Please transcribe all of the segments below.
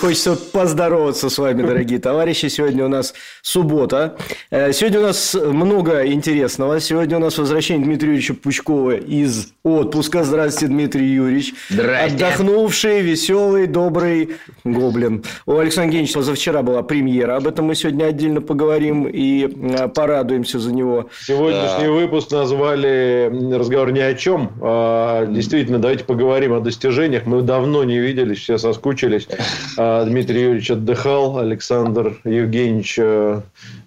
Хочется поздороваться с вами, дорогие товарищи. Сегодня у нас суббота. Э, сегодня у нас много интересного. Сегодня у нас возвращение Дмитрия Юрьевича Пучкова из отпуска. Здравствуйте, Дмитрий Юрьевич. Здрасте. Отдохнувший, веселый, добрый гоблин. У Александра Евгеньевича позавчера была премьера. Об этом мы сегодня отдельно поговорим и э, порадуемся за него. Сегодняшний выпуск назвали «Разговор ни о чем». А, Действительно, давайте поговорим о достижениях. Мы давно не виделись, все соскучились. Дмитрий Юрьевич отдыхал, Александр Евгеньевич э,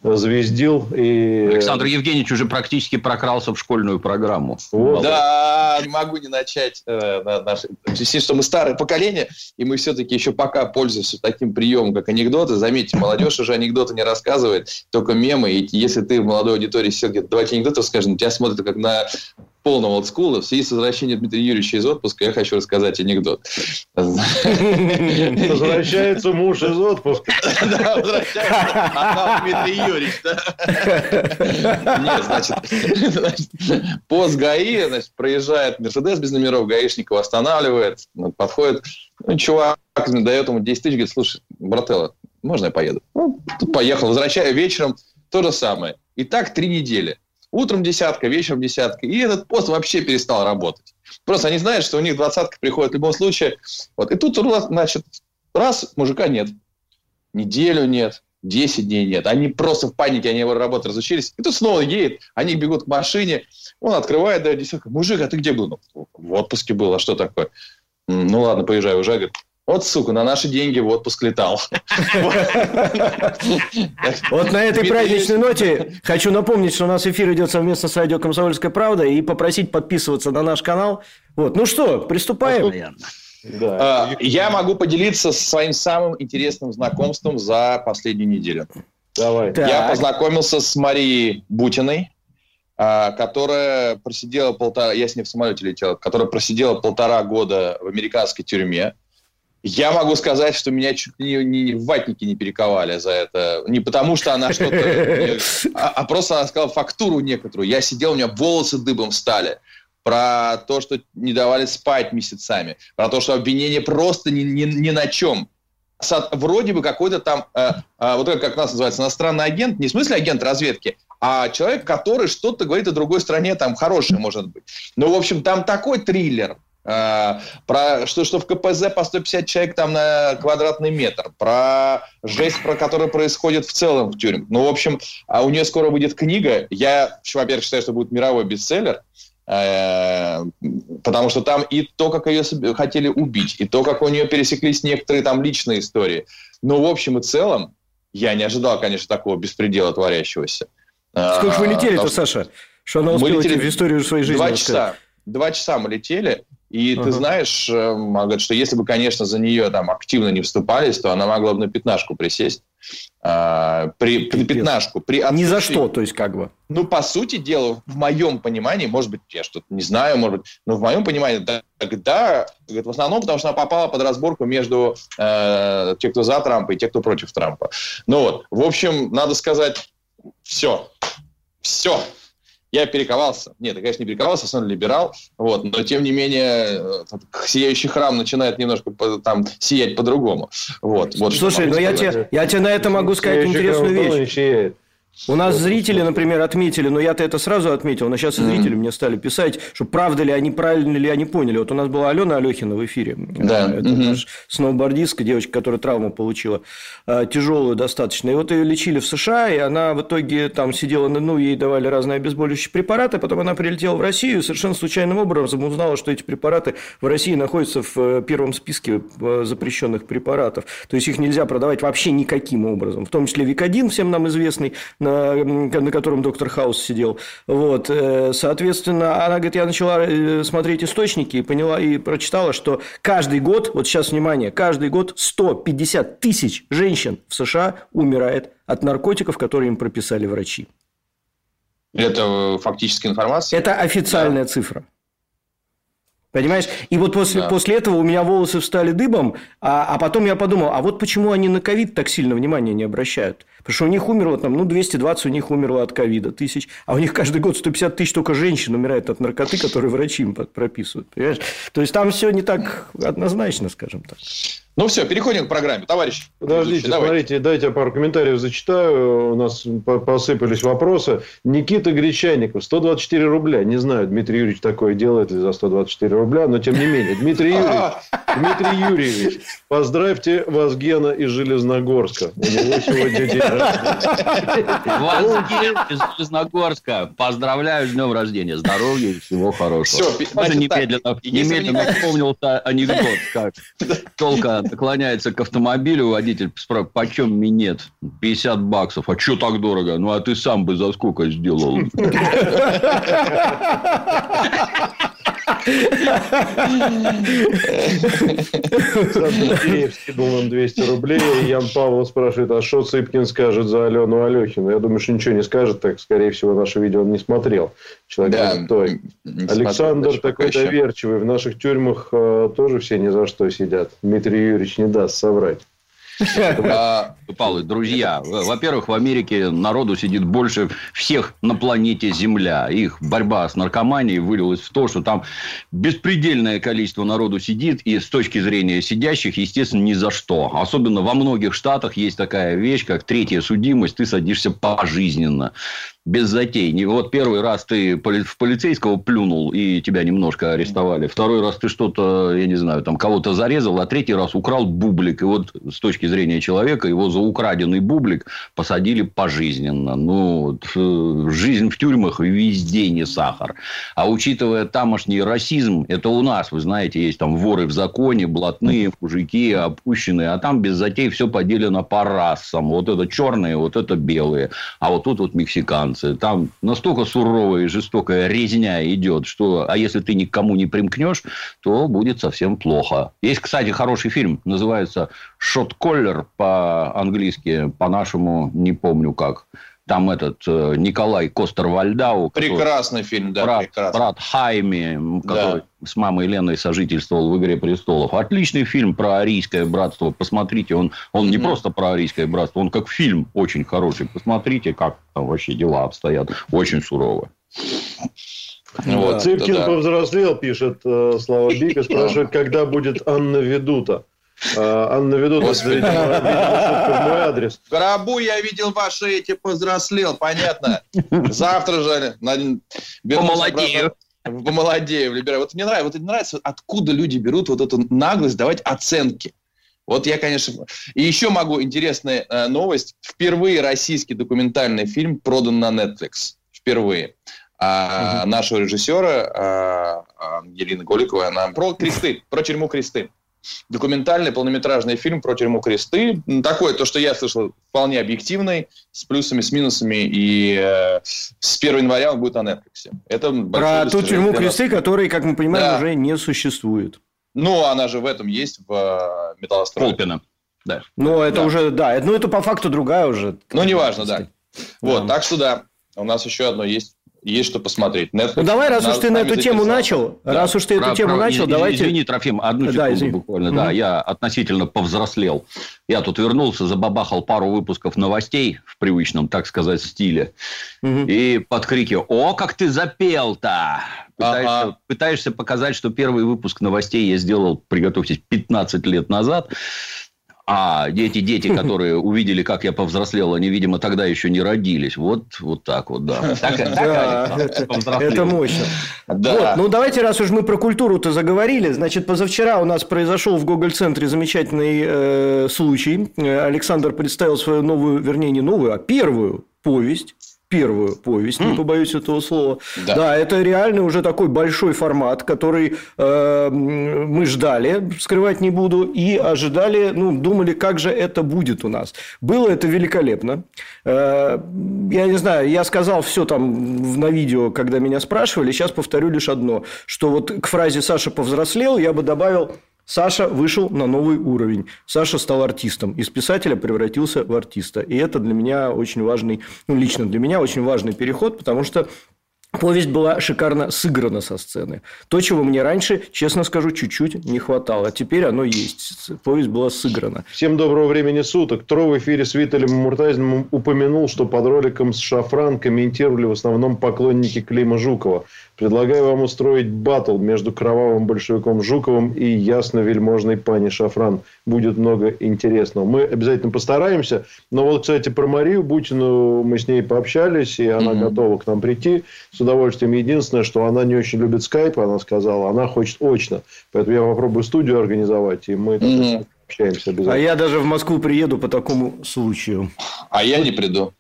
звездил. И... Александр Евгеньевич уже практически прокрался в школьную программу. Вот. Да, не могу не начать. Э, на наши... В связи, что мы старое поколение, и мы все-таки еще пока пользуемся таким приемом, как анекдоты. Заметьте, молодежь уже анекдоты не рассказывает, только мемы. И если ты в молодой аудитории сидел где-то, давайте анекдоты скажем, на тебя смотрят как на полного олдскула. В связи с возвращением Дмитрия Юрьевича из отпуска я хочу рассказать анекдот. Возвращается муж из отпуска. Да, возвращается. А там Дмитрий Юрьевич, да? Нет, значит, пост ГАИ, значит, проезжает Мерседес без номеров, гаишник его останавливает, подходит, ну, чувак дает ему 10 тысяч, говорит, слушай, брателло, можно я поеду? Ну, поехал, возвращаю вечером, то же самое. И так три недели. Утром десятка, вечером десятка. И этот пост вообще перестал работать. Просто они знают, что у них двадцатка приходит в любом случае. Вот. И тут, значит, раз, мужика нет. Неделю нет. 10 дней нет. Они просто в панике, они его работать разучились. И тут снова едет, они бегут к машине, он открывает, дает десятку. Мужик, а ты где был? Ну, в отпуске был, а что такое? Ну ладно, поезжай, уже. Говорит, вот, сука, на наши деньги в отпуск летал. Вот на этой праздничной ноте хочу напомнить, что у нас эфир идет совместно с радио «Комсомольская правда» и попросить подписываться на наш канал. Вот, ну что, приступаем? А, Я могу поделиться своим самым интересным знакомством за последнюю неделю. Давай. Я познакомился с Марией Бутиной, а, которая просидела полтора... Я с ней в самолете летел. Которая просидела полтора года в американской тюрьме. Я могу сказать, что меня чуть ли не в ватники не перековали за это. Не потому, что она что-то... А, а просто она сказала фактуру некоторую. Я сидел, у меня волосы дыбом стали. Про то, что не давали спать месяцами. Про то, что обвинение просто ни, ни, ни на чем. Вроде бы какой-то там, э, э, вот как нас называется, иностранный агент, не в смысле агент разведки, а человек, который что-то говорит о другой стране, там хорошее может быть. Ну, в общем, там такой триллер, э, про что, что в КПЗ по 150 человек там на квадратный метр, про жесть, про которая происходит в целом в тюрьме. Ну, в общем, а у нее скоро выйдет книга. Я, во-первых, считаю, что будет мировой бестселлер, э, потому что там и то, как ее хотели убить, и то, как у нее пересеклись некоторые там личные истории. Но в общем и целом я не ожидал, конечно, такого беспредела творящегося. Сколько вы летели-то, Саша? Что она успела в историю своей жизни Два часа. Два часа мы летели. И Ага. ты знаешь, э, она говорит, что если бы, конечно, за нее там активно не вступались, то она могла бы на пятнашку присесть. А, при, при пятнашку. При Ни за отсутствии- что, то есть как бы. Ну, по сути дела, в моем понимании, может быть, я что-то не знаю, может быть, но в моем понимании, да, тогда, в основном, потому что она попала под разборку между э, тех, кто за Трампа, и тех, кто против Трампа. Ну вот, в общем, надо сказать, все, все. Я перековался. Нет, я, конечно, не перековался, основной либерал. Вот, но, тем не менее, э, этот сияющий храм начинает немножко там сиять по-другому. Вот, вот Слушай, ну я сказать. тебе, я тебе на это могу сказать интересную вещь. У нас зрители, например, отметили, но я-то это сразу отметил, но сейчас и зрители мне стали писать, что правда ли они, правильно ли они поняли. Вот у нас была Алена Алехина в эфире. Да. Это Мгм. наш сноубордистка, девочка, которая травму получила, э, тяжелую достаточно. И вот ее лечили в США, и она в итоге там сидела, ну, ей давали разные обезболивающие препараты, потом она прилетела в Россию и совершенно случайным образом узнала, что эти препараты в России находятся в э, первом списке э, запрещенных препаратов. То есть их нельзя продавать вообще никаким образом, в том числе Викодин, всем нам известный, на, на котором доктор Хаус сидел. Вот, э, соответственно, она говорит, я начала э, смотреть источники и поняла и прочитала, что каждый год, вот сейчас внимание, каждый год 150 тысяч женщин в США умирает от наркотиков, которые им прописали врачи. Это фактическая информация? Это официальная да. цифра. Понимаешь? И вот после, да. после этого у меня волосы встали дыбом, а, а потом я подумал, а вот почему они на ковид так сильно внимания не обращают? Потому что у них умерло там, ну, 220 у них умерло от ковида тысяч, а у них каждый год 150 тысяч только женщин умирает от наркоты, которые врачи им прописывают. Понимаешь? То есть, там все не так однозначно, скажем так. Ну все, переходим к программе. Товарищ. Подождите, давайте. смотрите, дайте я пару комментариев зачитаю. У нас посыпались вопросы. Никита Гречаников, 124 рубля. Не знаю, Дмитрий Юрьевич такое делает ли за 124 рубля, но тем не менее. Дмитрий Юрьевич, Дмитрий Юрьевич, поздравьте вас Гена из Железногорска. У него сегодня день рождения. Вас Гена из Железногорска. Поздравляю с днем рождения. Здоровья и всего хорошего. Все, Даже немедленно, немедленно вспомнился анекдот, как толка наклоняется к автомобилю, водитель спрашивает, почем минет? 50 баксов. А что так дорого? Ну, а ты сам бы за сколько сделал? Александр скинул нам 200 рублей. Ян Павлов спрашивает, а что Цыпкин скажет за Алену Алехину? Я думаю, что ничего не скажет, так, скорее всего, наше видео он не смотрел. Человек да, той. Александр смотрел, такой доверчивый. В наших тюрьмах э, тоже все ни за что сидят. Дмитрий Юрьевич не даст соврать. Павел, друзья, во-первых, в Америке народу сидит больше всех на планете Земля. Их борьба с наркоманией вылилась в то, что там беспредельное количество народу сидит, и с точки зрения сидящих, естественно, ни за что. Особенно во многих штатах есть такая вещь, как третья судимость, ты садишься пожизненно без затей. Вот первый раз ты в полицейского плюнул, и тебя немножко арестовали. Второй раз ты что-то, я не знаю, там кого-то зарезал, а третий раз украл бублик. И вот с точки зрения человека его за украденный бублик посадили пожизненно. Ну, э, жизнь в тюрьмах везде не сахар. А учитывая тамошний расизм, это у нас, вы знаете, есть там воры в законе, блатные, мужики, опущенные, а там без затей все поделено по расам. Вот это черные, вот это белые. А вот тут вот мексиканцы. Там настолько суровая и жестокая резня идет, что а если ты никому не примкнешь, то будет совсем плохо. Есть, кстати, хороший фильм, называется «Шот-коллер» по-английски, по-нашему не помню как. Там этот э, Николай Костер-Вальдау. Прекрасный который, фильм, да. Брат, прекрасный. брат Хайми, который да. с мамой Леной сожительствовал в «Игре престолов». Отличный фильм про арийское братство. Посмотрите, он, он не mm просто про арийское братство, он как фильм очень хороший. Посмотрите, как там вообще дела обстоят. Очень сурово. Вот, да, Цыпкин да. повзрослел, пишет э, Слава Бика, спрашивает, когда будет Анна Ведута. А, Анна Ведут, мой адрес. В гробу я видел ваши эти повзрослел, понятно. Завтра же помолодею. Помолодею, Либера. Вот мне нравится, вот мне нравится, откуда люди берут вот эту наглость давать оценки. Вот я, конечно... И еще могу интересная э, новость. Впервые российский документальный фильм продан на Netflix. Впервые. А, угу. Нашего режиссера а, Ангелины Голиковой, она про кресты, про тюрьму кресты документальный полнометражный фильм про тюрьму Кресты. Такой, то, что я слышал, вполне объективный, с плюсами, с минусами. И э, с 1 января он будет на Netflix. Это про ту тюрьму Кресты, которой, как мы понимаем, да. уже не существует. Ну, она же в этом есть, в э, Металлострое. Колпина. Да. Ну, это да. уже, да. Ну, это по факту другая уже. Ну, неважно, да. Вот, так что да. У нас еще одно есть есть что посмотреть. Netflix, ну давай, раз уж ты на эту тему начал, да. раз уж ты про, эту тему про, начал, извини, давайте... Извини, Трофим, одну секунду да, извини. буквально. Угу. Да, я относительно повзрослел. Я тут вернулся, забабахал пару выпусков новостей в привычном, так сказать, стиле. Угу. И под крики «О, как ты запел-то!» Пытаешься, ага. пытаешься показать, что первый выпуск новостей я сделал, приготовьтесь, 15 лет назад. А эти дети, которые увидели, как я повзрослел, они, видимо, тогда еще не родились. Вот, вот так вот, да. Так, да это мощно. Да. Вот, ну, давайте, раз уж мы про культуру-то заговорили, значит, позавчера у нас произошел в Гоголь-центре замечательный э, случай. Александр представил свою новую, вернее, не новую, а первую повесть первую повесть, не побоюсь этого слова. Да. да, это реально уже такой большой формат, который э, мы ждали, скрывать не буду, и ожидали, ну, думали, как же это будет у нас. Было это великолепно. Э, я не знаю, я сказал все там на видео, когда меня спрашивали, сейчас повторю лишь одно, что вот к фразе «Саша повзрослел» я бы добавил Саша вышел на новый уровень. Саша стал артистом. Из писателя превратился в артиста. И это для меня очень важный, ну, лично для меня очень важный переход, потому что Повесть была шикарно сыграна со сцены. То, чего мне раньше, честно скажу, чуть-чуть не хватало. Теперь оно есть. Повесть была сыграна. Всем доброго времени суток. Тро в эфире с Виталием Муртазиным упомянул, что под роликом с Шафран комментировали в основном поклонники Клима Жукова. Предлагаю вам устроить батл между кровавым большевиком Жуковым и ясно вельможной пани Шафран. Будет много интересного. Мы обязательно постараемся. Но вот, кстати, про Марию Бутину мы с ней пообщались, и она mm-hmm. готова к нам прийти с удовольствием. Единственное, что она не очень любит скайп, она сказала, она хочет очно. Поэтому я попробую студию организовать, и мы mm-hmm. общаемся обязательно. А я даже в Москву приеду по такому случаю. А я не приду.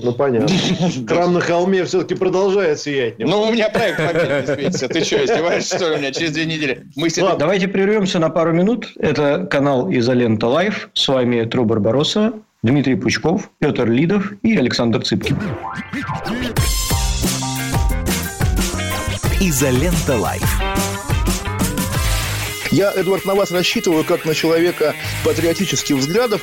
Ну, понятно. Храм на холме все-таки продолжает сиять. Ну, у меня проект победы светится. Ты что, издеваешься, что ли, у меня через две недели? Мы Ладно, давайте прервемся на пару минут. Это канал Изолента Live. С вами Тру Барбароса, Дмитрий Пучков, Петр Лидов и Александр Цыпкин. Изолента Live. Я, Эдвард, на вас рассчитываю как на человека патриотических взглядов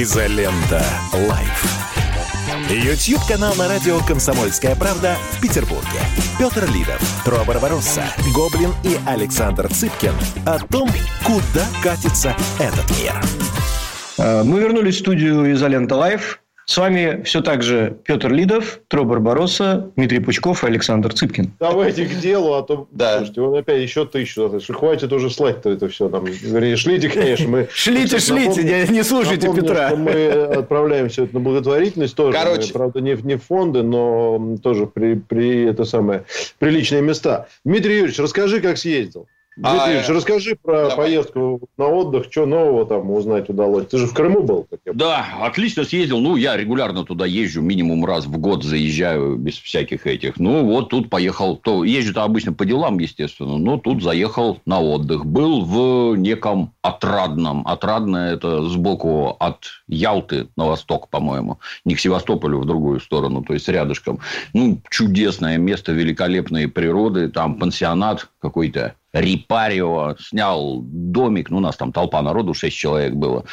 Изолента. Live. YouTube-канал на радио «Комсомольская правда» в Петербурге. Петр Лидов, Тро Барбаросса, Гоблин и Александр Цыпкин о том, куда катится этот мир. Э, мы вернулись в студию «Изолента Live». С вами все так же Петр Лидов, Тро Барбароса, Дмитрий Пучков и Александр Цыпкин. Давайте к делу, а то, да. слушайте, он опять еще тысячу. Хватит уже слать-то это все. Там, вернее, шлите, конечно. Мы, шлите, шлите, напомню, не слушайте напомню, Петра. мы отправляем все это на благотворительность тоже. Короче. Правда, не, не в фонды, но тоже при, при это самое, приличные места. Дмитрий Юрьевич, расскажи, как съездил. Дмитрий, а, расскажи про давай. поездку на отдых, что нового там узнать удалось. Ты же в Крыму был? Как я да, отлично съездил. Ну, я регулярно туда езжу, минимум раз в год заезжаю без всяких этих. Ну, вот тут поехал. То езжу-то обычно по делам, естественно, но тут заехал на отдых. Был в неком Отрадном. Отрадное это сбоку от Ялты на восток, по-моему. Не к Севастополю, в другую сторону, то есть рядышком. Ну, чудесное место, великолепные природы. Там пансионат какой-то Репарио, снял домик, ну, у нас там толпа народу, 6 человек было.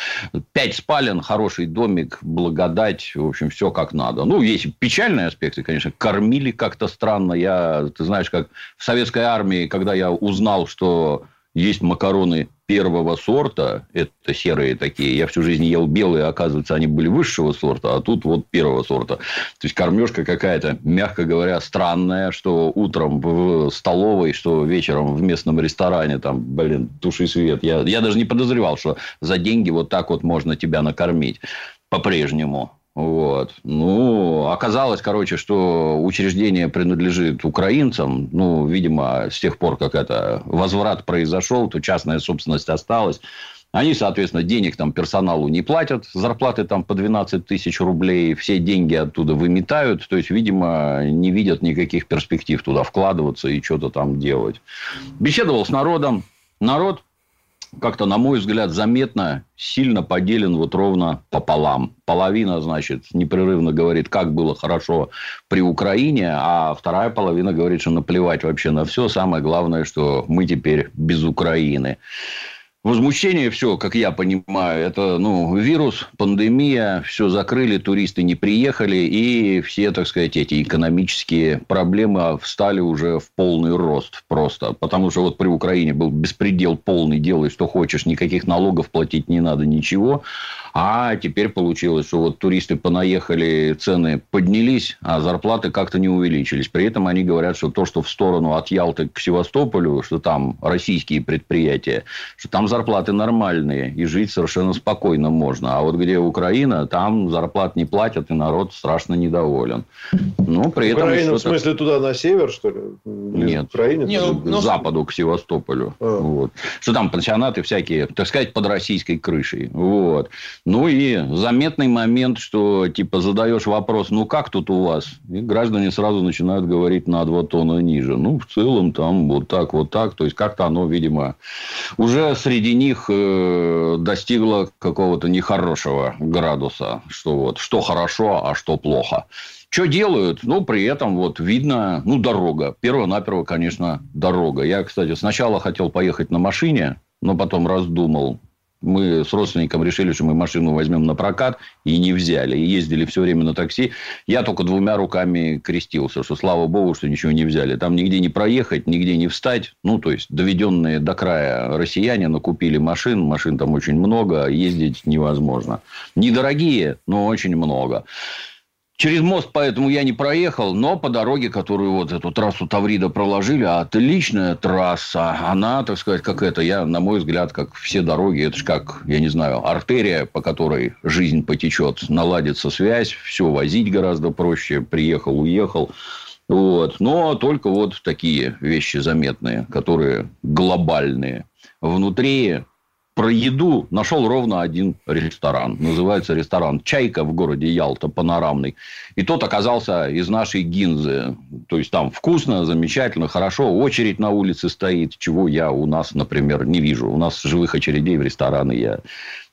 Пять спален, хороший домик, благодать, в общем, все как надо. Ну, есть печальные аспекты, конечно, кормили как-то странно. Я, ты знаешь, как в советской армии, когда я узнал, что есть макароны первого сорта, это серые такие. Я всю жизнь ел белые, оказывается, они были высшего сорта, а тут вот первого сорта. То есть, кормежка какая-то, мягко говоря, странная, что утром в столовой, что вечером в местном ресторане, там, блин, туши свет. Я, я даже не подозревал, что за деньги вот так вот можно тебя накормить по-прежнему. Вот. Ну, оказалось, короче, что учреждение принадлежит украинцам. Ну, видимо, с тех пор, как это возврат произошел, то частная собственность осталась. Они, соответственно, денег там персоналу не платят, зарплаты там по 12 тысяч рублей, все деньги оттуда выметают, то есть, видимо, не видят никаких перспектив туда вкладываться и что-то там делать. Беседовал с народом, народ как-то, на мой взгляд, заметно сильно поделен вот ровно пополам. Половина, значит, непрерывно говорит, как было хорошо при Украине, а вторая половина говорит, что наплевать вообще на все. Самое главное, что мы теперь без Украины. Возмущение все, как я понимаю, это ну, вирус, пандемия, все закрыли, туристы не приехали, и все, так сказать, эти экономические проблемы встали уже в полный рост просто. Потому что вот при Украине был беспредел полный, делай что хочешь, никаких налогов платить не надо, ничего. А теперь получилось, что вот туристы понаехали, цены поднялись, а зарплаты как-то не увеличились. При этом они говорят, что то, что в сторону от Ялты к Севастополю, что там российские предприятия, что там зарплаты нормальные, и жить совершенно спокойно можно. А вот где Украина, там зарплат не платят, и народ страшно недоволен. Ну, при этом... Украина, в смысле, туда на север, что ли? Нет. Украина? Не, ну, к западу, к Севастополю. А. Вот. Что там пансионаты всякие, так сказать, под российской крышей. Вот. Ну и заметный момент, что типа задаешь вопрос, ну как тут у вас? И граждане сразу начинают говорить на два тона ниже. Ну, в целом там вот так, вот так. То есть как-то оно, видимо, уже среди них э, достигло какого-то нехорошего градуса, что вот что хорошо, а что плохо. Что делают? Ну, при этом вот видно, ну, дорога. Перво-наперво, конечно, дорога. Я, кстати, сначала хотел поехать на машине, но потом раздумал. Мы с родственником решили, что мы машину возьмем на прокат, и не взяли. И ездили все время на такси. Я только двумя руками крестился, что слава богу, что ничего не взяли. Там нигде не проехать, нигде не встать. Ну, то есть, доведенные до края россияне накупили машин. Машин там очень много, ездить невозможно. Недорогие, но очень много. Через мост поэтому я не проехал, но по дороге, которую вот эту трассу Таврида проложили, отличная трасса. Она, так сказать, как это, я, на мой взгляд, как все дороги, это же как, я не знаю, артерия, по которой жизнь потечет, наладится связь, все возить гораздо проще, приехал, уехал. Вот. Но только вот такие вещи заметные, которые глобальные. Внутри про еду нашел ровно один ресторан. Называется ресторан «Чайка» в городе Ялта, панорамный. И тот оказался из нашей гинзы. То есть, там вкусно, замечательно, хорошо. Очередь на улице стоит, чего я у нас, например, не вижу. У нас живых очередей в рестораны я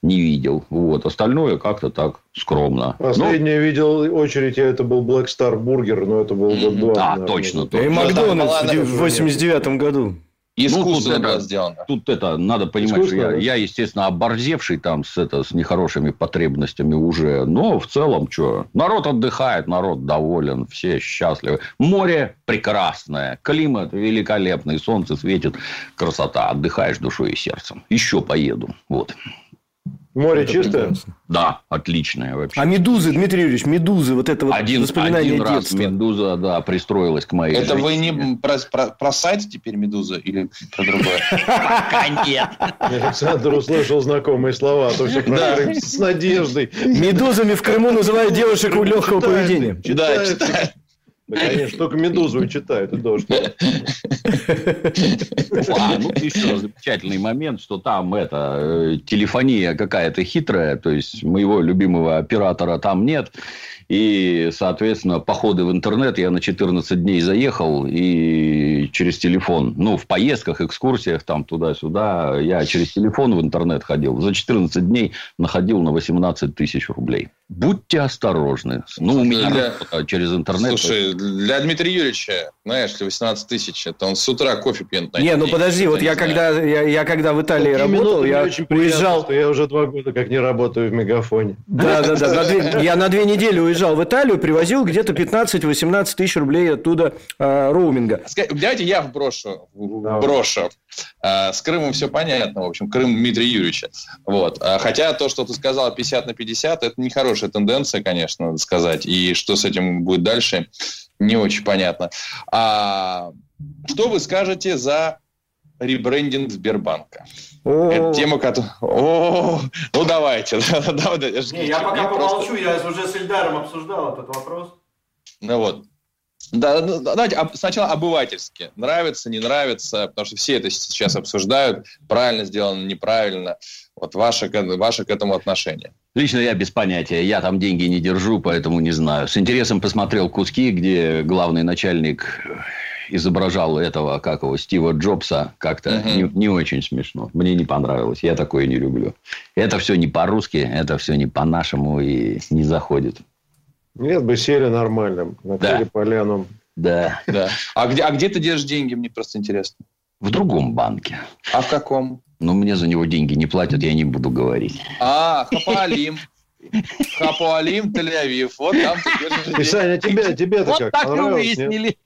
не видел. Вот. Остальное как-то так скромно. Последний видел очередь, я это был Black Star Burger, но это был год. Да, наверное. точно. И точно. Макдональдс в 89 году. Искусственно Ну, тут это- сделано. Тут это надо понимать, что я, да? я, естественно, оборзевший там с, это, с нехорошими потребностями уже. Но в целом, что? Народ отдыхает, народ доволен, все счастливы. Море прекрасное, климат великолепный, солнце светит, красота. Отдыхаешь душой и сердцем. Еще поеду. Вот. Море чистое? прекрасно. Да, отличное вообще. А медузы, Дмитрий Юрьевич, медузы, вот это вот один, воспоминание один раз детства. Медуза, да, пристроилась к моей Это вы женщине. не про, про- про сайт теперь «Медуза» или про другое? Пока нет. Александр услышал знакомые слова, а то все с надеждой. Медузами в Крыму называют девушек у легкого поведения. Да, читает. Да, конечно, только медузу и читают, и дождь. А, ну, еще замечательный момент, что там это э, телефония какая-то хитрая, то есть моего любимого оператора там нет. И, соответственно, походы в интернет я на 14 дней заехал и через телефон, ну, в поездках, экскурсиях там туда-сюда, я через телефон в интернет ходил. За 14 дней находил на 18 тысяч рублей. Будьте осторожны. Ну, у меня Для- через интернет. Слушай, для Дмитрия Юрьевича, знаешь ли, 18 тысяч, это он с утра кофе пьет. на Не, ну подожди, вот я когда, я, я когда в Италии Такие работал, я очень приятно, уезжал... что я уже два года как не работаю в Мегафоне. Да, да, да. на две- я на две недели уезжал в Италию, привозил где-то 15-18 тысяч рублей оттуда а, роуминга. Давайте я вброшу. Давай. Брошу. А, С Крымом все понятно, в общем, Крым Дмитрия Юрьевича. Вот. А, Хотя то, что ты сказал 50 на 50, это нехорошая тенденция, конечно, надо сказать. И что с этим будет дальше, не очень понятно. А что вы скажете за ребрендинг Сбербанка? Это тема, которая... Ну давайте. Давай, да, жгите. Мне просто- я уже с Ильдаром обсуждал этот вопрос. Ну вот. Да, ну, давайте сначала обывательски. Нравится, не нравится, потому что все это сейчас обсуждают. Правильно сделано, неправильно. Вот ваше, ваше к этому отношение. Лично я без понятия. Я там деньги не держу, поэтому не знаю. С интересом посмотрел куски, где главный начальник изображал этого, как его, Стива Джобса. Как-то Мгм. не, не очень смешно. Мне не понравилось. Я такое не люблю. Это все не по-русски, это все не по-нашему и не заходит. Нет бы сели нормально, накрыли Да. поляну. Да. Да. А где, а где ты держишь деньги, мне просто интересно. В другом банке. А в каком? Но мне за него деньги не платят, я не буду говорить. А, Хапуалим. Тель-Авив. Вот там И, деньги. Саня, тебе, тебе-то как? Понравилось, нет?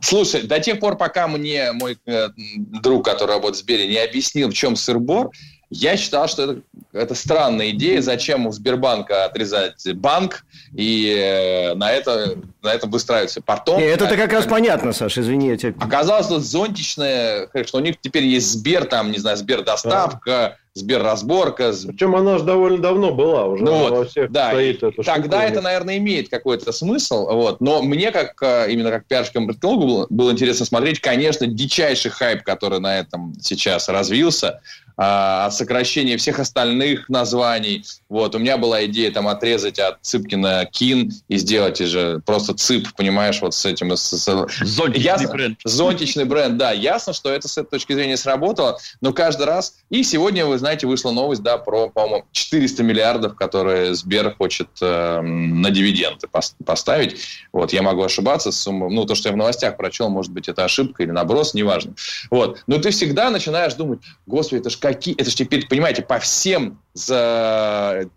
Слушай, до тех пор, пока мне мой э, друг, который работает в Сбере, не объяснил, в чем сыр-бор, я считал, что это это странная идея, зачем у Сбербанка отрезать банк и э, на, это, на этом выстраиваться портом. это как раз понятно, Саша, извини. Я тебя... Оказалось, что зонтичное, что у них теперь есть Сбер, там, не знаю, Сбердоставка, Сберразборка. Причем она же довольно давно была уже. Ну, вот, всех да, стоит эта тогда штука. это, наверное, имеет какой-то смысл. Вот. Но мне, как э, именно как пиарщикам было, было интересно смотреть, конечно, дичайший хайп, который на этом сейчас развился. А, от сокращения всех остальных названий. Вот, у меня была идея там отрезать от Цыпкина Кин и сделать же просто Цып, понимаешь, вот с этим. С, с... Зонтичный ясно, бренд. Зонтичный бренд, да. Ясно, что это с этой точки зрения сработало, но каждый раз... И сегодня, вы знаете, вышла новость, да, про, по-моему, 400 миллиардов, которые Сбер хочет э, на дивиденды поставить. Вот, я могу ошибаться с суммой. Ну, то, что я в новостях прочел, может быть, это ошибка или наброс, неважно. Вот. Но ты всегда начинаешь думать, господи, это ж какие... Это же теперь, понимаете, по всем за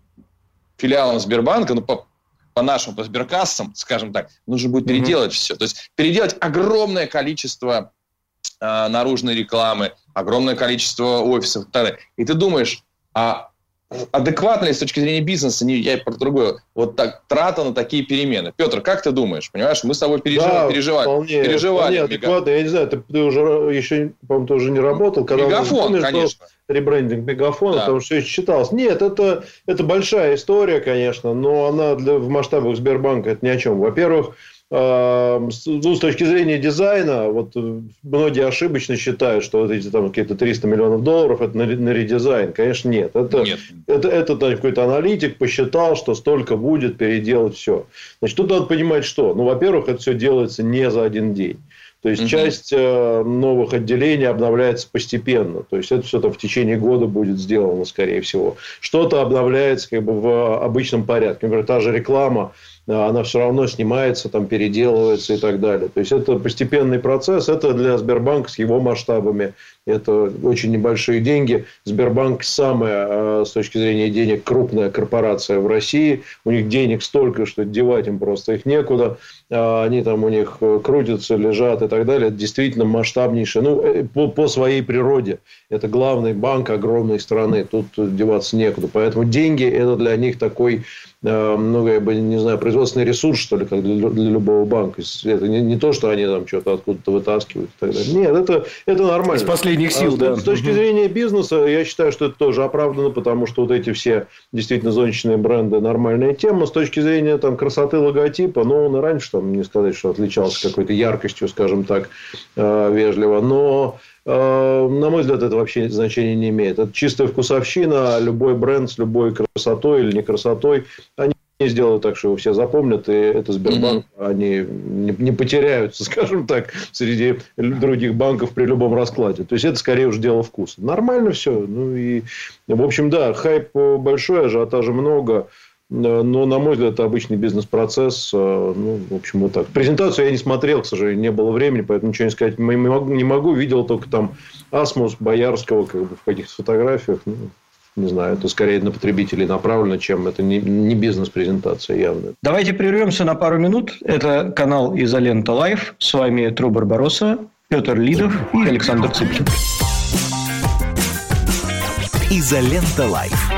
филиалам Сбербанка, ну, по, по нашим, по сберкассам, скажем так, нужно будет переделать mm-hmm. все. То есть переделать огромное количество э, наружной рекламы, огромное количество офисов и так далее. И ты думаешь, а адекватно ли с точки зрения бизнеса, не, я про другое, вот так трата на такие перемены. Петр, как ты думаешь? Понимаешь, мы с тобой переживали, да, переживали. Вполне, переживали вполне адекватно. Я не знаю, ты, ты уже еще, по-моему, ты уже не работал. Когда Мегафон, помнишь, конечно. Ребрендинг мегафона, да. что все считалось. Нет, это, это большая история, конечно, но она для, в масштабах Сбербанка это ни о чем. Во-первых, ну, с точки зрения дизайна, вот э, многие ошибочно считают, что вот эти там какие-то 300 миллионов долларов это на, на редизайн. Конечно, нет. Это, нет. это, это, это какой-то аналитик посчитал, что столько будет переделать все. Значит, тут надо понимать, что. Ну, во-первых, это все делается не за один день. То есть, угу. часть э, новых отделений обновляется постепенно. То есть, это все там в течение года будет сделано, скорее всего. Что-то обновляется как бы в обычном порядке. Например, та же реклама она все равно снимается, там переделывается и так далее. То есть это постепенный процесс. Это для Сбербанка с его масштабами. Это очень небольшие деньги. Сбербанк самая, э, с точки зрения денег, крупная корпорация в России. У них денег столько, что девать им просто их некуда. А они там у них э, крутятся, лежат и так далее. Это действительно масштабнейшее. Ну, э, по, по своей природе. Это главный банк огромной страны. Тут деваться некуда. Поэтому деньги – это для них такой ну, я бы, не знаю, производственный ресурс, что ли, как для, для любого банка. Это не, не то, что они там что-то откуда-то вытаскивают и так далее. Нет, это, это нормально. Из последних сил, а, да. С точки зрения бизнеса, я считаю, что это тоже оправдано, потому что вот эти все действительно зонтичные бренды нормальная тема. С точки зрения там, красоты логотипа, ну, он и раньше, там, не сказать, что отличался какой-то яркостью, скажем так, э, вежливо. Но Э, на мой взгляд, это вообще значения не имеет. Это чистая вкусовщина. Любой бренд с любой красотой или не красотой, они сделают так, что его все запомнят, и это Сбербанк, mm-hmm. они не, не потеряются, скажем так, среди других банков при любом раскладе. То есть, это скорее уже дело вкуса. Нормально все. Ну, и, в общем, да, хайп большой, ажиотажа много. Но, на мой взгляд, это обычный бизнес-процесс. Э, ну, в общем, вот так. Презентацию я не смотрел, к сожалению, не было времени, поэтому ничего не сказать не могу. Не могу. Видел только там Асмус Боярского как бы, в каких-то фотографиях. Ну, не знаю, это скорее на потребителей направлено, чем это не, не бизнес-презентация явно. Давайте прервемся на пару минут. Это канал Изолента Live. С вами Тру Барбароса, Петр Лидов и Александр Цыпкин. Изолента Live.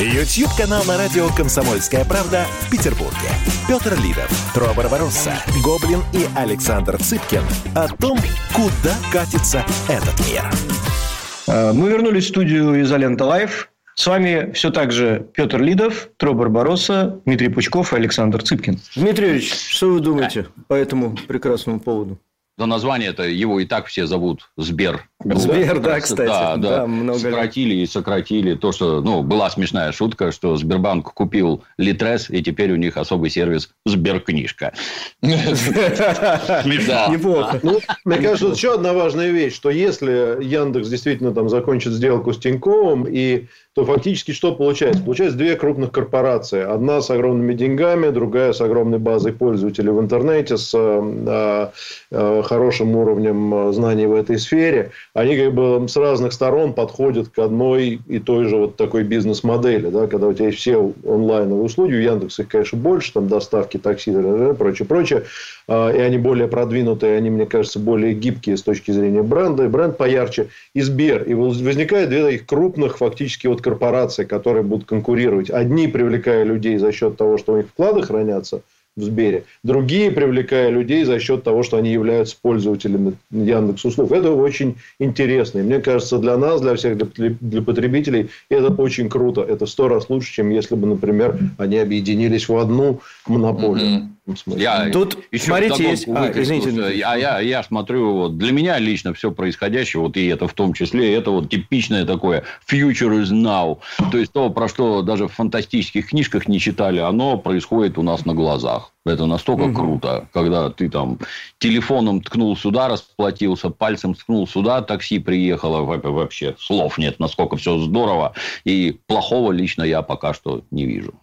YouTube-канал на радио «Комсомольская правда» в Петербурге. Петр Лидов, Тро Барбаросса, Гоблин и Александр Цыпкин о том, куда катится этот мир. Э, мы вернулись в студию «Изолента Live». С вами все так же Петр Лидов, Тро Барбаросса, Дмитрий Пучков и Александр Цыпкин. Дмитрий Юрьевич, что вы думаете по этому прекрасному поводу? За название-то его и так все зовут Сбер. Сбер, да, кстати. Да, да. Да, много лет. сократили и сократили. То, что, ну, была смешная шутка, что Сбербанк купил Литрес, и теперь у них особый сервис Сберкнижка. Неплохо. Ну, мне кажется, еще одна важная вещь, что если Яндекс действительно там закончит сделку с Тиньковым, и, то фактически что получается? Получается две крупных корпорации. Одна с огромными деньгами, другая с огромной базой пользователей в интернете, с э, э, хорошим уровнем э, знаний в этой сфере. Они как бы с разных сторон подходят к одной и той же вот такой бизнес-модели. Да? Когда у тебя есть все онлайновые услуги, у Яндекса их, конечно, больше, там доставки, такси, прочее, прочее. А, И они более продвинутые, они, мне кажется, более гибкие с точки зрения бренда, и бренд поярче, и Сбер. И воз- возникает две таких крупных фактически вот корпорации, которые будут конкурировать. Одни привлекая людей за счет того, что у них вклады хранятся в Сбере, другие привлекая людей за счет того, что они являются пользователями Яндекс услуг. Это очень интересно. И мне кажется, для нас, для всех, для, для потребителей, это очень круто. Это сто раз лучше, чем если бы, например, они объединились в одну монополию. Этом смысле. Я Тут, еще смотрите, есть- а, извините, я, я, я смотрю, вот, для меня лично все происходящее, вот и это в том числе, это вот типичное такое future is now. То есть, то, про что даже в фантастических книжках не читали, оно происходит у нас на глазах. Это настолько круто, когда ты там телефоном ткнул сюда, расплатился, пальцем ткнул сюда, такси приехало, Во- вообще слов нет, насколько все здорово. И плохого лично я пока что не вижу.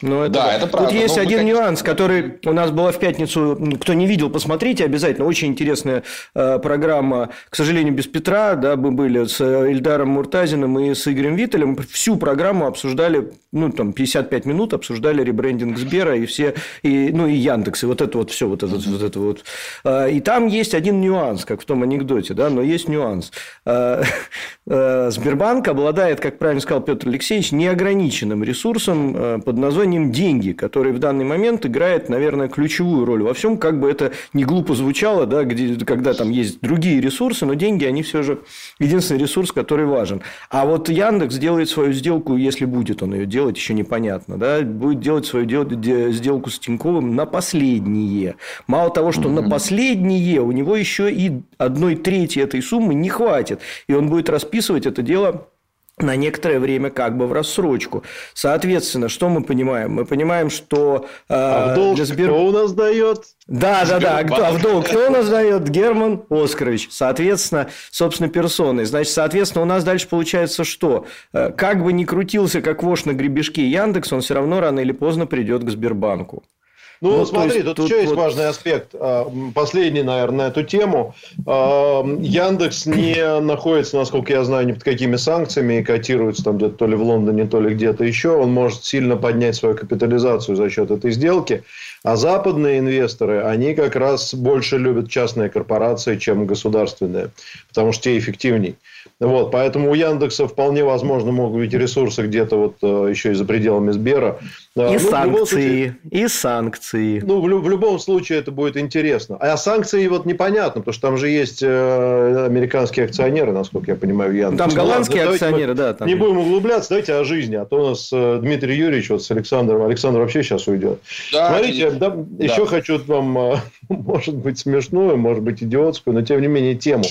Ну, это Да, это Тут правда. есть Ну, один конечно, нюанс, который у нас была в пятницу. Кто не видел, посмотрите обязательно. Очень интересная э, программа. К сожалению, без Петра. Да, мы были с э, Ильдаром Муртазиным и с Игорем Виттелем. Всю программу обсуждали, ну, там, 55 минут обсуждали ребрендинг Сбера и все, и, ну, и Яндекс, и вот это вот все, вот это, вот это вот. Э, И там есть один нюанс, как в том анекдоте, да, но есть нюанс. Э, э, Сбербанк обладает, как правильно сказал Петр Алексеевич, неограниченным ресурсом под названием деньги, который в данный момент играет, наверное, ключевую роль во всем, как бы это не глупо звучало, да, где, когда там есть другие ресурсы, но деньги, они все же единственный ресурс, который важен. А вот Яндекс делает свою сделку, если будет он ее делать, еще непонятно, да, будет делать свою дел- де- сделку с Тиньковым на последние. Мало того, что на последние, у него еще и одной трети этой суммы не хватит, и он будет расписывать это дело на некоторое время как бы в рассрочку. Соответственно, что мы понимаем? Мы понимаем, что э, А в долг для Сбер- кто у нас дает? да, да, да. Кто- а в долг кто у нас дает? Герман Оскарович. Соответственно, собственно, персоной. Значит, соответственно, у нас дальше получается что? Э, Как бы ни крутился, как вошь на гребешке Яндекс, он все равно рано или поздно придет к Сбербанку. Ну, Ну, смотри, есть тут, тут еще есть вот- важный аспект. А, Последний, наверное, на эту тему. А, Яндекс не находится, насколько я знаю, ни под какими санкциями и котируется там где-то то ли в Лондоне, то ли где-то еще. Он может сильно поднять свою капитализацию за счет этой сделки. А западные инвесторы, они как раз больше любят частные корпорации, чем государственные, потому что те эффективней. Вот, поэтому у Яндекса вполне возможно могут быть ресурсы где-то вот э, еще и за пределами Сбера. И ну, любом случае- санкции, и санкции. ну, в, в любом случае это будет интересно. А санкции вот непонятно, потому что там же есть э, американские акционеры, насколько я понимаю, в Яндексе. Там Ну, голландские ладно, акционеры, да. Там. Не будем углубляться, давайте о жизни. А то у нас э, Дмитрий Юрьевич вот с Александром. Александр вообще сейчас уйдет. Да, Смотрите, да, да. еще хочу вам, э, может быть, смешную, может быть, идиотскую, но тем не менее тему.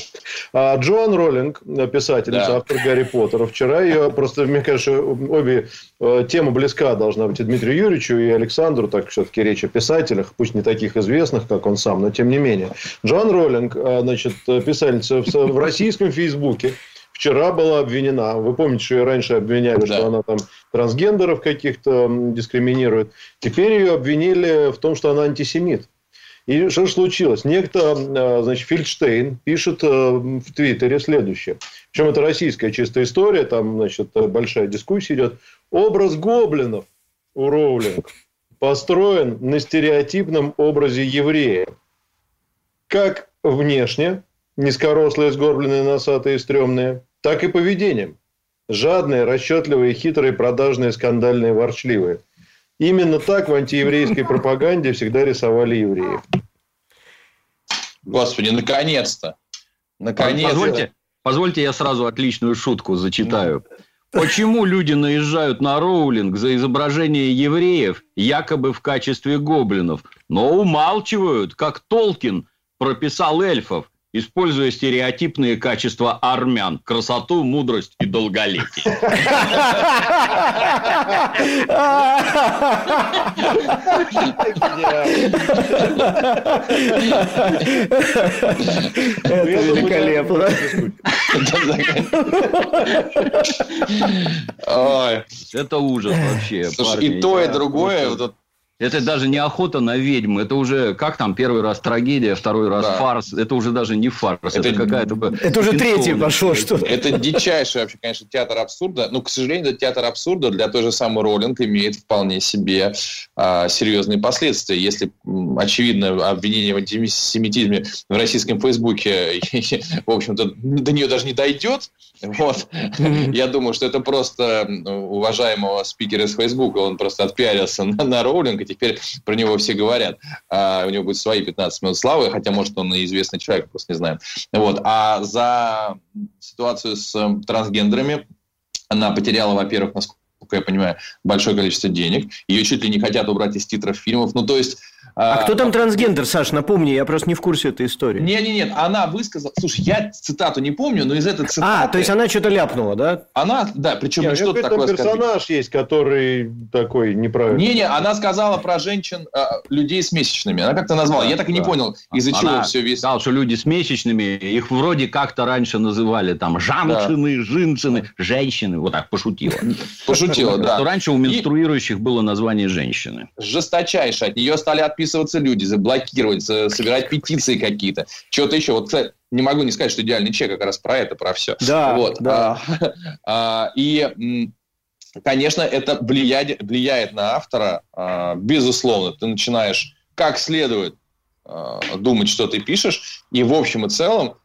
А, Джоан Роллинг, э, писательница, Да. автор Гарри Поттера, вчера ее просто, мне кажется, обе э, тема близка должна быть Дмитрию Юрьевичу, и Александру, так все-таки речь о писателях, пусть не таких известных, как он сам, но тем не менее. Джоан Роллинг, э, значит, э, писательница в, российском Фейсбуке, вчера была обвинена. Вы помните, что ее раньше обвиняли, Да. что она там трансгендеров каких-то дискриминирует. Теперь ее обвинили в том, что она антисемит. И что же случилось? Некто, э, значит, Фельдштейн пишет в Твиттере следующее. Причем это российская чистая история, там, значит, большая дискуссия идет. Образ гоблинов у Роулинг построен на стереотипном образе еврея. Как внешне, низкорослые, сгорбленные, носатые, стрёмные, так и поведением. Жадные, расчетливые, хитрые, продажные, скандальные, ворчливые. Именно так в антиеврейской пропаганде всегда рисовали евреев. Господи, наконец-то. Наконец-то. Позвольте, позвольте, я сразу отличную шутку зачитаю. Почему люди наезжают на Роулинг за изображение евреев якобы в качестве гоблинов, но умалчивают, как Толкин прописал эльфов, используя стереотипные качества армян – красоту, мудрость и долголетие. Это великолепно. Это ужас вообще. И то, и другое, вот это даже не охота на ведьму, это уже, как там, первый раз трагедия, второй раз да. фарс, это уже даже не фарс, это, это какая-то... Это уже третий пошло что-то. Это дичайший вообще, конечно, театр абсурда, но, к сожалению, этот театр абсурда для той же самой Роллинг имеет вполне себе а, серьезные последствия. Если, очевидно, обвинение в антисемитизме в российском Фейсбуке, в общем-то, до нее даже не дойдет, вот. Я думаю, что это просто уважаемого спикера из Фейсбука, он просто отпиарился на, на Роулинг, и теперь про него все говорят. А, у него будет свои 15 минут славы, хотя, может, он и известный человек, просто не знаем. Вот. А за ситуацию с трансгендерами она потеряла, во-первых, насколько я понимаю, большое количество денег. Ее чуть ли не хотят убрать из титров фильмов. Ну, то есть а, а кто там трансгендер, Саш, напомни, я просто не в курсе этой истории. Нет, нет, нет, она высказала... Слушай, я цитату не помню, но из этой цитаты... А, то есть она что-то ляпнула, да? Она, да, причем не что-то такое... персонаж есть, который такой неправильный. Не-не, она сказала про женщин, а, людей с месячными. Она как-то назвала. Да, я так и не понял, из-за чего все весь... сказал, что люди с месячными, их вроде как-то раньше называли там жаншины, да. жиншины, женщины. Вот так пошутила. Пошутила, да. Что раньше у менструирующих было название женщины. Жесточайше. От нее стали отписываться люди, заблокировать, собирать петиции какие-то. Что-то еще. Вот, кстати, не могу не сказать, что идеальный чек как раз про это, про все. Да, вот. да. А, а, и, конечно, это влияет, влияет на автора, а, безусловно. Ты начинаешь как следует а, думать, что ты пишешь, и в общем и целом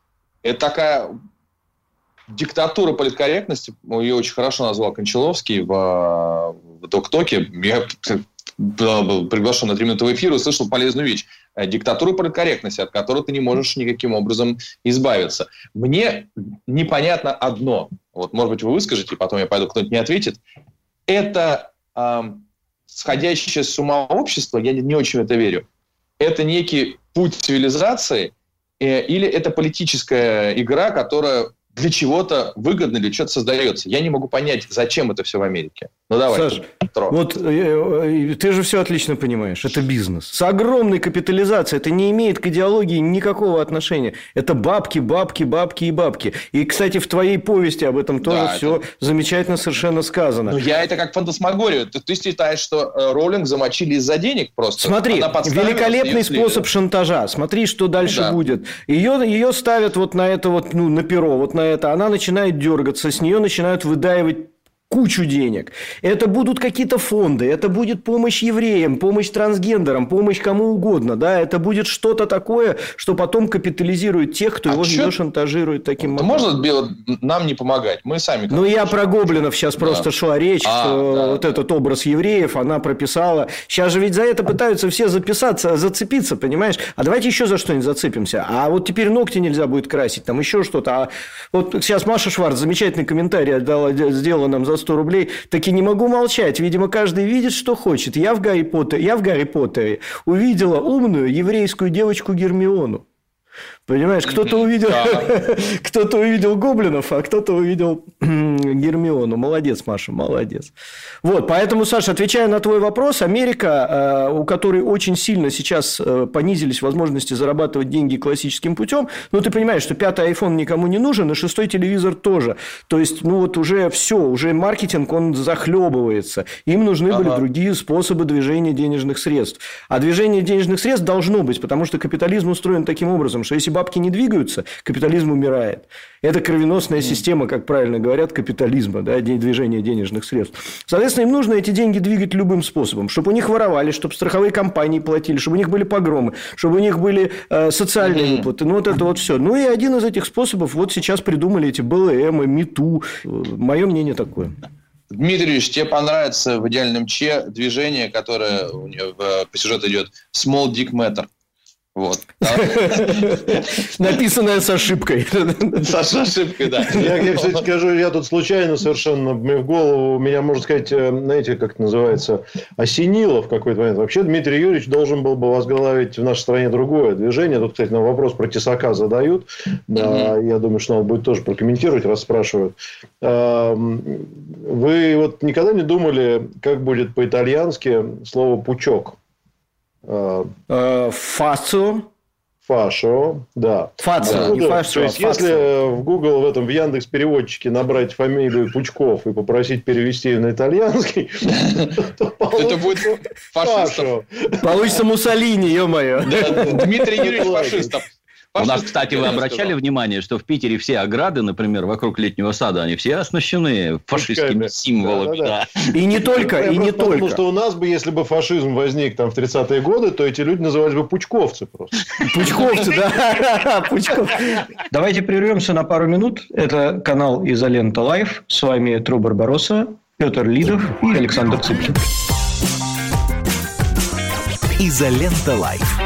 это такая диктатура политкорректности, ее очень хорошо назвал Кончаловский в, в Ток-Токе. Я был приглашен на три минуты в эфир, услышал полезную вещь. Э, диктатуру политкорректности, от которой ты не можешь никаким образом избавиться. Мне непонятно одно. Вот, может быть, вы выскажете, потом я пойду, кто-нибудь не ответит. Это э, сходящее с ума общество, я не, не очень в это верю. Это некий путь цивилизации, э, или это политическая игра, которая для чего-то выгодно или что-то создается. Я не могу понять, зачем это все в Америке. Ну давай. Саш, вот э, э, ты же все отлично понимаешь. Это бизнес. С огромной капитализацией. Это не имеет к идеологии никакого отношения. Это бабки, бабки, бабки и бабки. И, кстати, в твоей повести об этом тоже да, все это... замечательно совершенно сказано. Ну, я это как фантасмагорию. Ты, ты считаешь, что э, Роллинг замочили из-за денег просто? Смотри, великолепный способ шантажа. Смотри, что дальше да. будет. Ее, ее ставят вот на это вот, ну, на перо, вот на это, она начинает дергаться, с нее начинают выдаивать кучу денег. Это будут какие-то фонды, это будет помощь евреям, помощь трансгендерам, помощь кому угодно. Да? Это будет что-то такое, что потом капитализирует тех, кто а его чё... шантажирует таким образом. Можно нам не помогать? Мы сами... Ну, я про гоблинов сейчас да. просто шла речь, а, что да, вот да. этот образ евреев она прописала. Сейчас же ведь за это пытаются все записаться, зацепиться, понимаешь? А давайте еще за что-нибудь зацепимся. А вот теперь ногти нельзя будет красить, там еще что-то. А вот сейчас Маша Шварц замечательный комментарий дала, сделала нам за 100 рублей, так и не могу молчать. Видимо, каждый видит, что хочет. Я в Гарри Поттере, я в Гарри Поттере увидела умную еврейскую девочку Гермиону. Понимаешь, кто-то увидел, кто-то увидел гоблинов, а кто-то увидел Гермиону. Молодец, Маша, молодец. Вот, поэтому, Саша, отвечая на твой вопрос, Америка, э, у которой очень сильно сейчас э, понизились возможности зарабатывать деньги классическим путем, ну, ты понимаешь, что пятый iPhone никому не нужен, и шестой телевизор тоже. То есть, ну, вот уже все, уже маркетинг, он захлебывается. Им нужны ага. были другие способы движения денежных средств. А движение денежных средств должно быть, потому что капитализм устроен таким образом, что если бабки не двигаются, капитализм умирает. Это кровеносная система, как правильно говорят, капитализма, да, движения денежных средств. Соответственно, им нужно эти деньги двигать любым способом, чтобы у них воровали, чтобы страховые компании платили, чтобы у них были погромы, чтобы у них были э, социальные выплаты. Ну, вот это вот все. Ну, и один из этих способов вот сейчас придумали эти БЛМ, МИТУ. Мое мнение такое. Дмитрий Ильич, тебе понравится в идеальном Че движение, которое него по сюжету идет Small Dick Matter. Вот. Написанное с ошибкой. С ошибкой, да. Я, я, кстати, скажу, я тут случайно совершенно мне в голову, меня, можно сказать, э, знаете, как это называется, осенило в какой-то момент. Вообще Дмитрий Юрьевич должен был бы возглавить в нашей стране другое движение. Тут, кстати, на вопрос про Тесака задают. Да, я думаю, что надо будет тоже прокомментировать, раз спрашивают. А, Вы вот никогда не думали, как будет по-итальянски слово «пучок»? Э, Фацу. Фашо, да. Фацо, Откуда? не фашо, То есть, а если фацо. в Google, в этом, в Яндекс переводчике набрать фамилию Пучков и попросить перевести ее на итальянский, то Это будет фашистов. Получится Муссолини, ё-моё. Дмитрий Юрьевич фашистов. У нас, кстати, вы обращали сказал. внимание, что в Питере все ограды, например, вокруг летнего сада, они все оснащены фашистскими Пучками. символами. Да-да-да. да. И не только, Я и не только. что у нас бы, если бы фашизм возник там в 30-е годы, то эти люди назывались бы пучковцы просто. Пучковцы, да. Давайте прервемся на пару минут. Это канал Изолента Live. С вами Тру Барбароса, Петр Лидов и Александр Цыпкин. Изолента Live.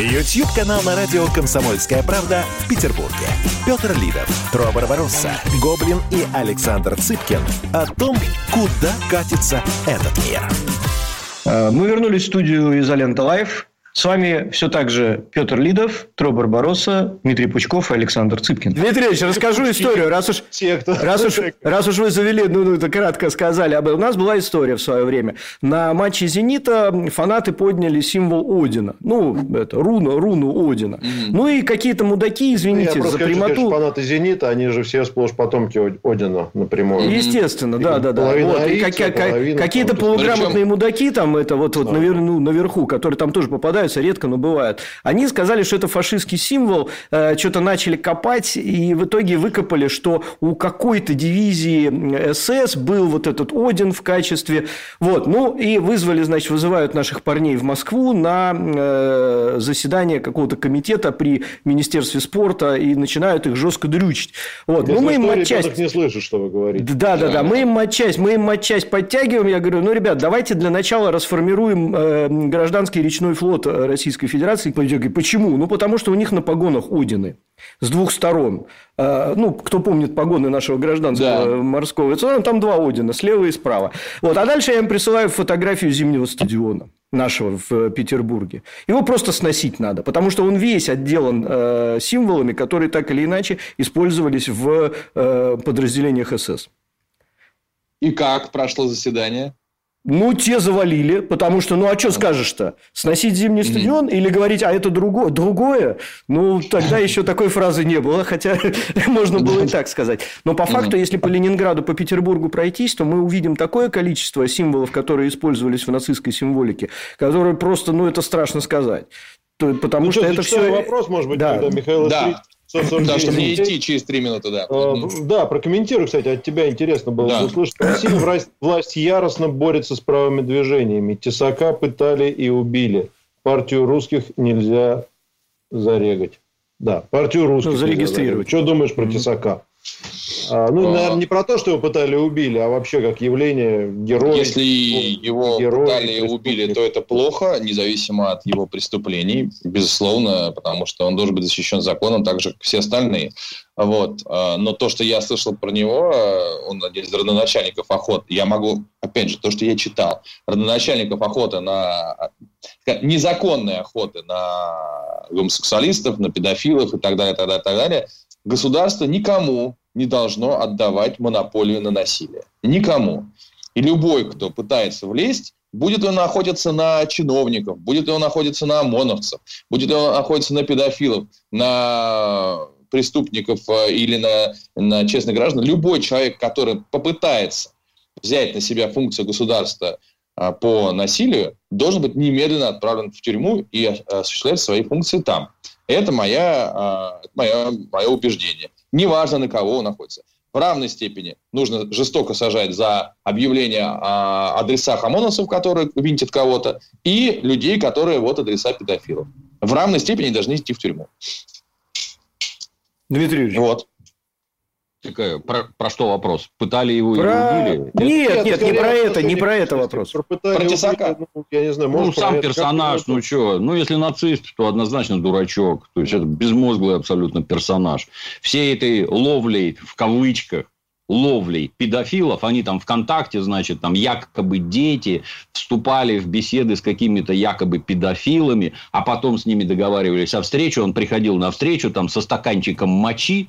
YouTube-канал на радио «Комсомольская правда» в Петербурге. Петр Лидов, Тро Барбаросса, Гоблин и Александр Цыпкин о том, куда катится этот мир. Э, Мы вернулись в студию Изолента Live. С вами все так же Петр Лидов, Тро Барбароса, Дмитрий Пучков и Александр Цыпкин. Дмитрий Юрьич, расскажу историю, раз уж, Те, кто... раз уж, раз уж вы завели, ну, ну, это кратко сказали. об- У нас была история в свое время. На матче «Зенита» фанаты подняли символ Одина. Ну, это, руну, руну Одина. Ну, и какие-то мудаки, Я извините просто за хочу сказать, прямоту. фанаты «Зенита», они же все сплошь потомки Одина напрямую. Естественно, да, да, да. Вот, и как- какие-то полуграмотные Причем- мудаки там, это вот, вот ну, наверху, которые там тоже попадаются, редко, но бывают. Они сказали, что это фашистский символ, э, что-то начали копать, и в итоге выкопали, что у какой-то дивизии СС был вот этот Один в качестве. Вот, ну, и вызвали, значит, вызывают наших парней в Москву на э, заседание какого-то комитета при Министерстве спорта и начинают их жестко дрючить. Вот, ну, мы им что, отчасти... не слышит, что вы говорите. Да, да, да. Мы им матчасть, мы им матчасть подтягиваем. Я говорю, ну, ребят, давайте для начала расформируем э, гражданский речной флот Российской Федерации. Почему? Ну, потому что у них на погонах Одины с двух сторон. Э, ну, кто помнит погоны нашего гражданского Да. морского, там два Одина, слева и справа. Вот. А дальше я им присылаю фотографию зимнего стадиона нашего в э, Петербурге. Его просто сносить надо, потому что он весь отделан э, символами, которые так или иначе использовались в э, подразделениях СС. И как прошло заседание? Ну, те завалили, потому что, ну, а что скажешь-то? Сносить зимний стадион или говорить, а это другое? Другое? Ну, тогда еще такой фразы не было, хотя можно было и так сказать. Но по факту, если по Ленинграду, по Петербургу пройтись, то мы увидим такое количество символов, которые использовались в нацистской символике, которые просто, ну, это страшно сказать. То- Потому Ну что что, это все... вопрос, может быть, Да. Михаил Да. Ильич, 149 Потому что мне идти через три минуты, да. Мгм. Да, прокомментирую, кстати, от тебя интересно было Да. услышать. В России власть, власть яростно борется с правыми движениями. Тесака пытали и убили. Партию русских нельзя зарегать. Да, партию русских. Ну, зарегистрировать. Что думаешь про Тесака? А, ну, А. наверное, не про то, что его пытали и убили, а вообще как явление героя. Если его герой, пытали и убили, то это плохо, независимо от его преступлений, безусловно, потому что он должен быть защищен законом, так же, как все остальные. Вот. А, Но то, что я слышал про него, он один из родоначальников охоты, я могу, опять же, то, что я читал, родоначальников охоты на сказать, незаконной охоты на гомосексуалистов, на педофилов и так далее, так далее, так далее, государство никому не должно отдавать монополию на насилие. Никому. И любой, кто пытается влезть, будет он охотиться на чиновников, будет он охотиться на ОМОНовцев, будет он охотиться на педофилов, на преступников э, или на, на честных граждан, любой человек, который попытается взять на себя функцию государства а, по насилию, должен быть немедленно отправлен в тюрьму и а, осуществлять свои функции там. Это моя, а, мое, мое убеждение. Неважно, на кого он находится. В равной степени нужно жестоко сажать за объявление о адресах ОМОНовцев, которые винтят кого-то, и людей, которые вот адреса педофилов. В равной степени должны идти в тюрьму. Дмитрий Юрьевич. Вот. Такая, про, про что вопрос? Пытали его Про... и убили? Нет, нет, не про это, не про это вопрос. Про, про Тесака. Ну, я не знаю, Ну, сам это персонаж, ну что, ну, если нацист, то однозначно дурачок. То есть, это безмозглый абсолютно персонаж. Всей этой ловлей, в кавычках, ловлей педофилов, они там ВКонтакте, значит, там якобы дети вступали в беседы с какими-то якобы педофилами, а потом с ними договаривались о встрече, он приходил на встречу там со стаканчиком мочи,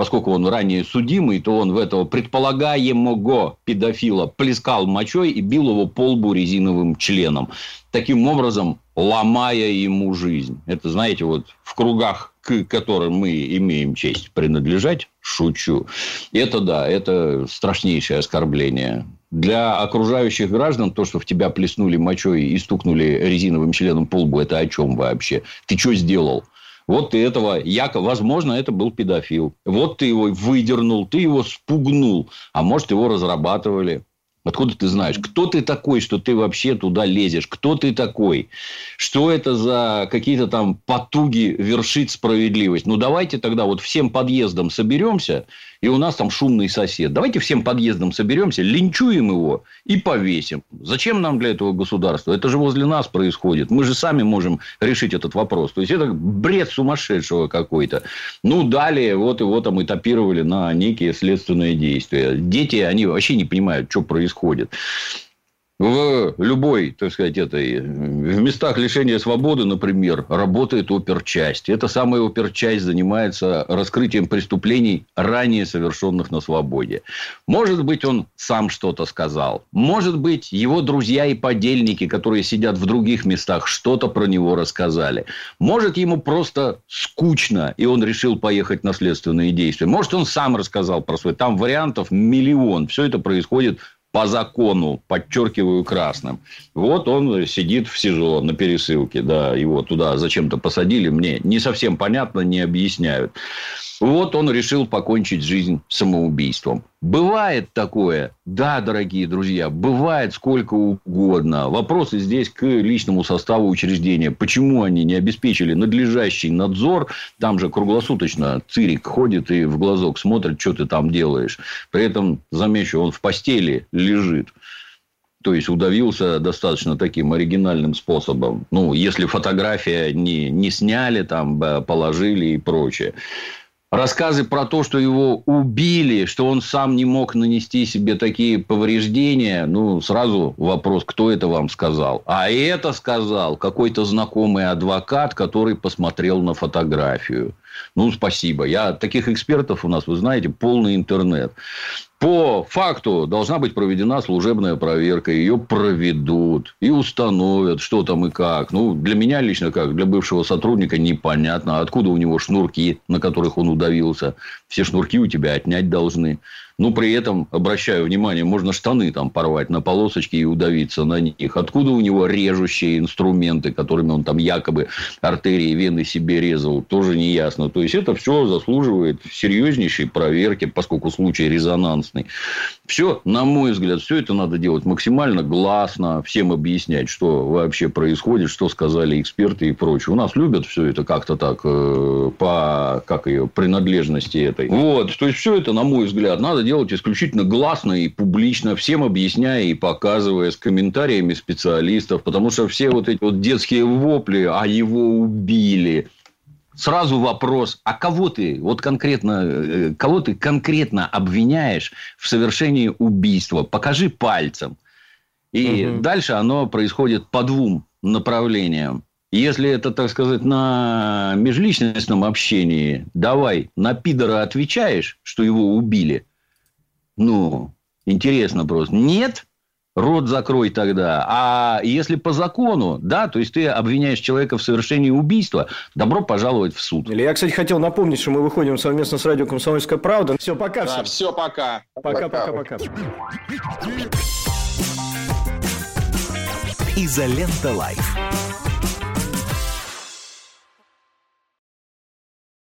поскольку он ранее судимый, то он в этого предполагаемого педофила плескал мочой и бил его по лбу резиновым членом. Таким образом, ломая ему жизнь. Это, знаете, вот в кругах, к которым мы имеем честь принадлежать, шучу, это да, это страшнейшее оскорбление. Для окружающих граждан то, что в тебя плеснули мочой и стукнули резиновым членом по лбу, это о чем вообще? Ты что сделал? Вот ты этого, якобы, возможно, это был педофил. Вот ты его выдернул, ты его спугнул. А может, его разрабатывали. Откуда ты знаешь? Кто ты такой, что ты вообще туда лезешь? Кто ты такой? Что это за какие-то там потуги вершить справедливость? Ну, давайте тогда вот всем подъездом соберемся, и у нас там шумный сосед. Давайте всем подъездом соберемся, линчуем его и повесим. Зачем нам для этого государство? Это же возле нас происходит. Мы же сами можем решить этот вопрос. То есть, это бред сумасшедшего какой-то. Ну, далее вот его там этапировали на некие следственные действия. Дети, они вообще не понимают, что происходит. В любой, так сказать, этой, в местах лишения свободы, например, работает оперчасть. Эта самая оперчасть занимается раскрытием преступлений, ранее совершенных на свободе. Может быть, он сам что-то сказал. Может быть, его друзья и подельники, которые сидят в других местах, что-то про него рассказали. Может, ему просто скучно, и он решил поехать на следственные действия. Может, он сам рассказал про свой. Там вариантов миллион. Все это происходит по закону, подчеркиваю красным. Вот он сидит в СИЗО на пересылке, да, его туда зачем-то посадили, мне не совсем понятно, не объясняют. Вот он решил покончить жизнь самоубийством. Бывает такое, да, дорогие друзья, бывает сколько угодно. Вопросы здесь к личному составу учреждения. Почему они не обеспечили надлежащий надзор? Там же круглосуточно цирик ходит и в глазок смотрит, что ты там делаешь. При этом, замечу, он в постели лежит. То есть, удавился достаточно таким оригинальным способом. Ну, если фотография не, не сняли, там, положили и прочее. Рассказы про то, что его убили, что он сам не мог нанести себе такие повреждения, ну, сразу вопрос, кто это вам сказал? А это сказал какой-то знакомый адвокат, который посмотрел на фотографию. Ну, спасибо. Я таких экспертов у нас, вы знаете, полный интернет. По факту должна быть проведена служебная проверка. Ее проведут и установят, что там и как. Ну, для меня лично, как для бывшего сотрудника, непонятно, откуда у него шнурки, на которых он удавился. Все шнурки у тебя отнять должны. Ну, при этом, обращаю внимание, можно штаны там порвать на полосочки и удавиться на них. Откуда у него режущие инструменты, которыми он там якобы артерии, вены себе резал, тоже не ясно. То есть, это все заслуживает серьезнейшей проверки, поскольку случай резонансный. Все, на мой взгляд, все это надо делать максимально гласно, всем объяснять, что вообще происходит, что сказали эксперты и прочее. У нас любят все это как-то так э, по как ее принадлежности этой. Вот, то есть, все это, на мой взгляд, надо делать исключительно гласно и публично, всем объясняя и показывая с комментариями специалистов, потому что все вот эти вот детские вопли, а его убили, Сразу вопрос, а кого ты, вот конкретно, кого ты конкретно обвиняешь в совершении убийства? Покажи пальцем. И угу. дальше оно происходит по двум направлениям. Если это, так сказать, на межличностном общении, давай, на пидора отвечаешь, что его убили. Ну, интересно просто. Нет, рот закрой тогда. А если по закону, да, то есть ты обвиняешь человека в совершении убийства, добро пожаловать в суд. Я, кстати, хотел напомнить, что мы выходим совместно с радио «Комсомольская правда». Все, пока. Да, все, пока. Пока-пока-пока. Изолента Live.